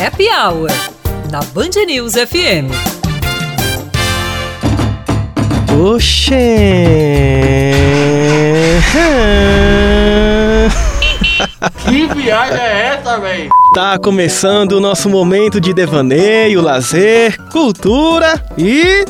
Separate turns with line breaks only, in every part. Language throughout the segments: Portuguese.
Happy Hour, na Band News FM.
Oxê.
Que viagem é essa, véi?
Tá começando o nosso momento de devaneio, lazer, cultura e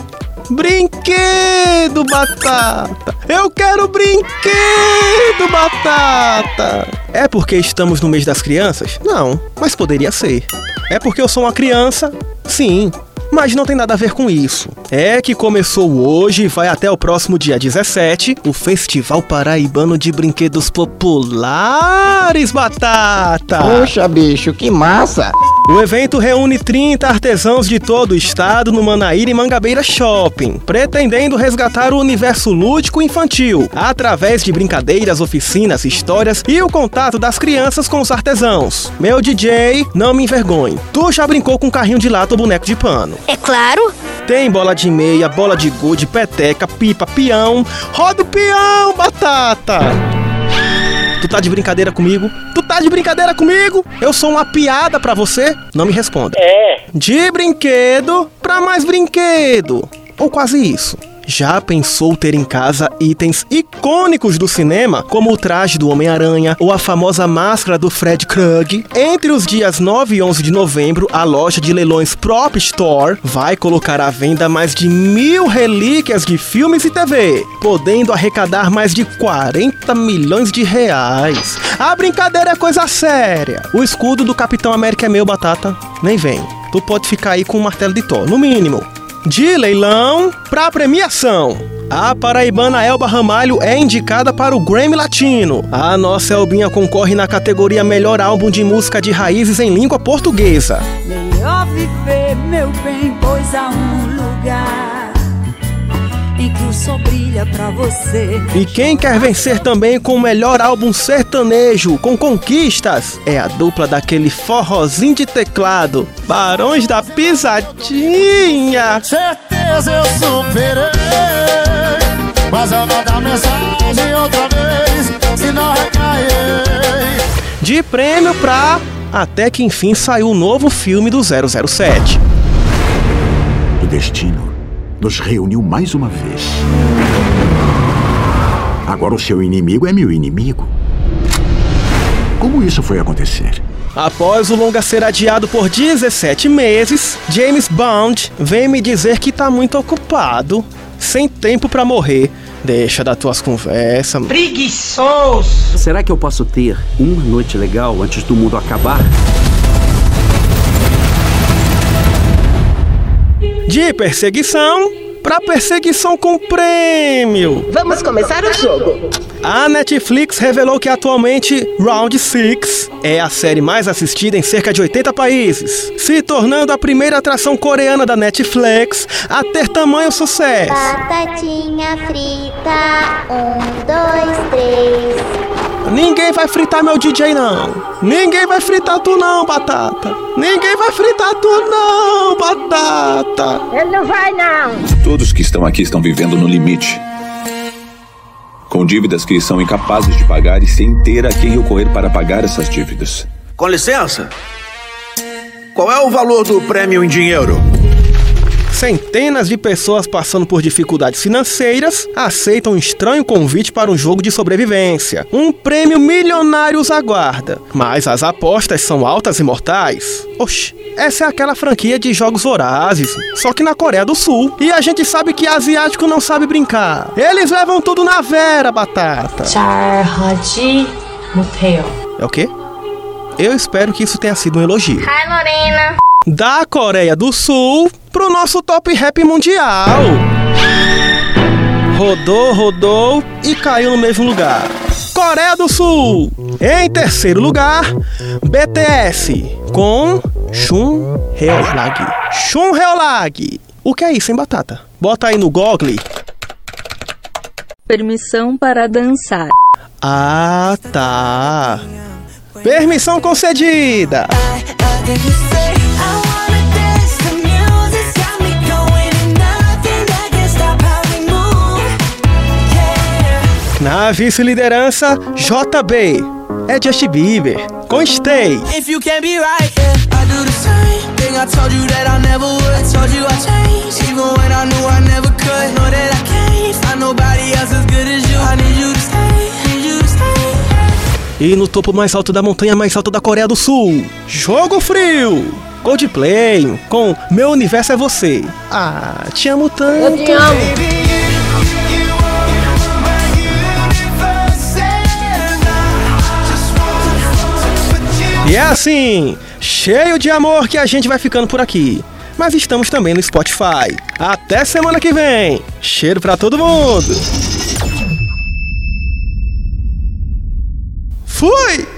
brinquedo, batata. Eu quero brinquedo, batata. É porque estamos no mês das crianças? Não, mas poderia ser. É porque eu sou uma criança? Sim, mas não tem nada a ver com isso. É que começou hoje e vai até o próximo dia 17 o Festival Paraibano de Brinquedos Populares Batata.
Poxa, bicho, que massa!
O evento reúne 30 artesãos de todo o estado no Manaíra e Mangabeira Shopping, pretendendo resgatar o universo lúdico infantil, através de brincadeiras, oficinas, histórias e o contato das crianças com os artesãos. Meu DJ, não me envergonhe. Tu já brincou com carrinho de lata ou boneco de pano?
É claro!
Tem bola de meia, bola de gude, peteca, pipa, peão. Roda o peão, batata! Tu tá de brincadeira comigo? Tu tá de brincadeira comigo? Eu sou uma piada pra você? Não me responda.
É.
De brinquedo pra mais brinquedo. Ou quase isso. Já pensou ter em casa itens icônicos do cinema, como o traje do Homem-Aranha ou a famosa máscara do Fred Krug? Entre os dias 9 e 11 de novembro, a loja de leilões Prop Store vai colocar à venda mais de mil relíquias de filmes e TV, podendo arrecadar mais de 40 milhões de reais. A brincadeira é coisa séria. O escudo do Capitão América é meu, batata. Nem vem. Tu pode ficar aí com um martelo de Thor, no mínimo de leilão para premiação. A paraibana Elba Ramalho é indicada para o Grammy Latino. A nossa Elbinha concorre na categoria Melhor Álbum de Música de Raízes em Língua Portuguesa.
Melhor viver, meu bem, pois há um lugar em que o sol brilha pra você.
E quem quer vencer também com o melhor álbum sertanejo, com conquistas, é a dupla daquele forrozinho de teclado, Barões da Pisadinha.
Certeza eu superei, mas eu vou dar mensagem outra vez, se não recair.
De prêmio pra. Até que enfim saiu o novo filme do 007.
O destino nos reuniu mais uma vez. Agora o seu inimigo é meu inimigo. Como isso foi acontecer?
Após o longa ser adiado por 17 meses, James Bond vem me dizer que tá muito ocupado, sem tempo para morrer. Deixa das tuas conversas.
Preguiçoso!
Será que eu posso ter uma noite legal antes do mundo acabar?
De perseguição para perseguição com prêmio.
Vamos começar o jogo.
A Netflix revelou que atualmente Round 6 é a série mais assistida em cerca de 80 países, se tornando a primeira atração coreana da Netflix a ter tamanho sucesso.
Batatinha frita, um.
Ninguém vai fritar meu DJ não. Ninguém vai fritar tu não, batata. Ninguém vai fritar tu não, batata.
Ele não vai não.
Todos que estão aqui estão vivendo no limite. Com dívidas que são incapazes de pagar e sem ter a quem recorrer para pagar essas dívidas.
Com licença. Qual é o valor do prêmio em dinheiro?
Centenas de pessoas passando por dificuldades financeiras aceitam um estranho convite para um jogo de sobrevivência. Um prêmio milionário os aguarda, mas as apostas são altas e mortais. Oxi, essa é aquela franquia de jogos vorazes, só que na Coreia do Sul. E a gente sabe que asiático não sabe brincar. Eles levam tudo na vera, batata. É o quê? Eu espero que isso tenha sido um elogio.
Hi, Lorena.
Da Coreia do Sul pro nosso top rap mundial. Rodou, rodou e caiu no mesmo lugar. Coreia do Sul. Em terceiro lugar, BTS com Shun Heolag. Shun Heolag. O que é isso, hein, Batata? Bota aí no Google.
Permissão para dançar.
Ah, tá. Permissão concedida. Na vice-liderança, JB. É Justin Bieber. com Stay.
If you can't be right, yeah, I do the same thing. I told you that I never would. Told you I changed, even when I knew I never could. Know that I can't find nobody else as good as you. I need you to stay, need you to stay.
E no topo mais alto da montanha mais alta da Coreia do Sul, Jogo Frio. Coldplay com Meu Universo é Você. Ah, te amo tanto.
Eu te amo.
É assim, cheio de amor que a gente vai ficando por aqui. Mas estamos também no Spotify. Até semana que vem. Cheiro pra todo mundo. Fui!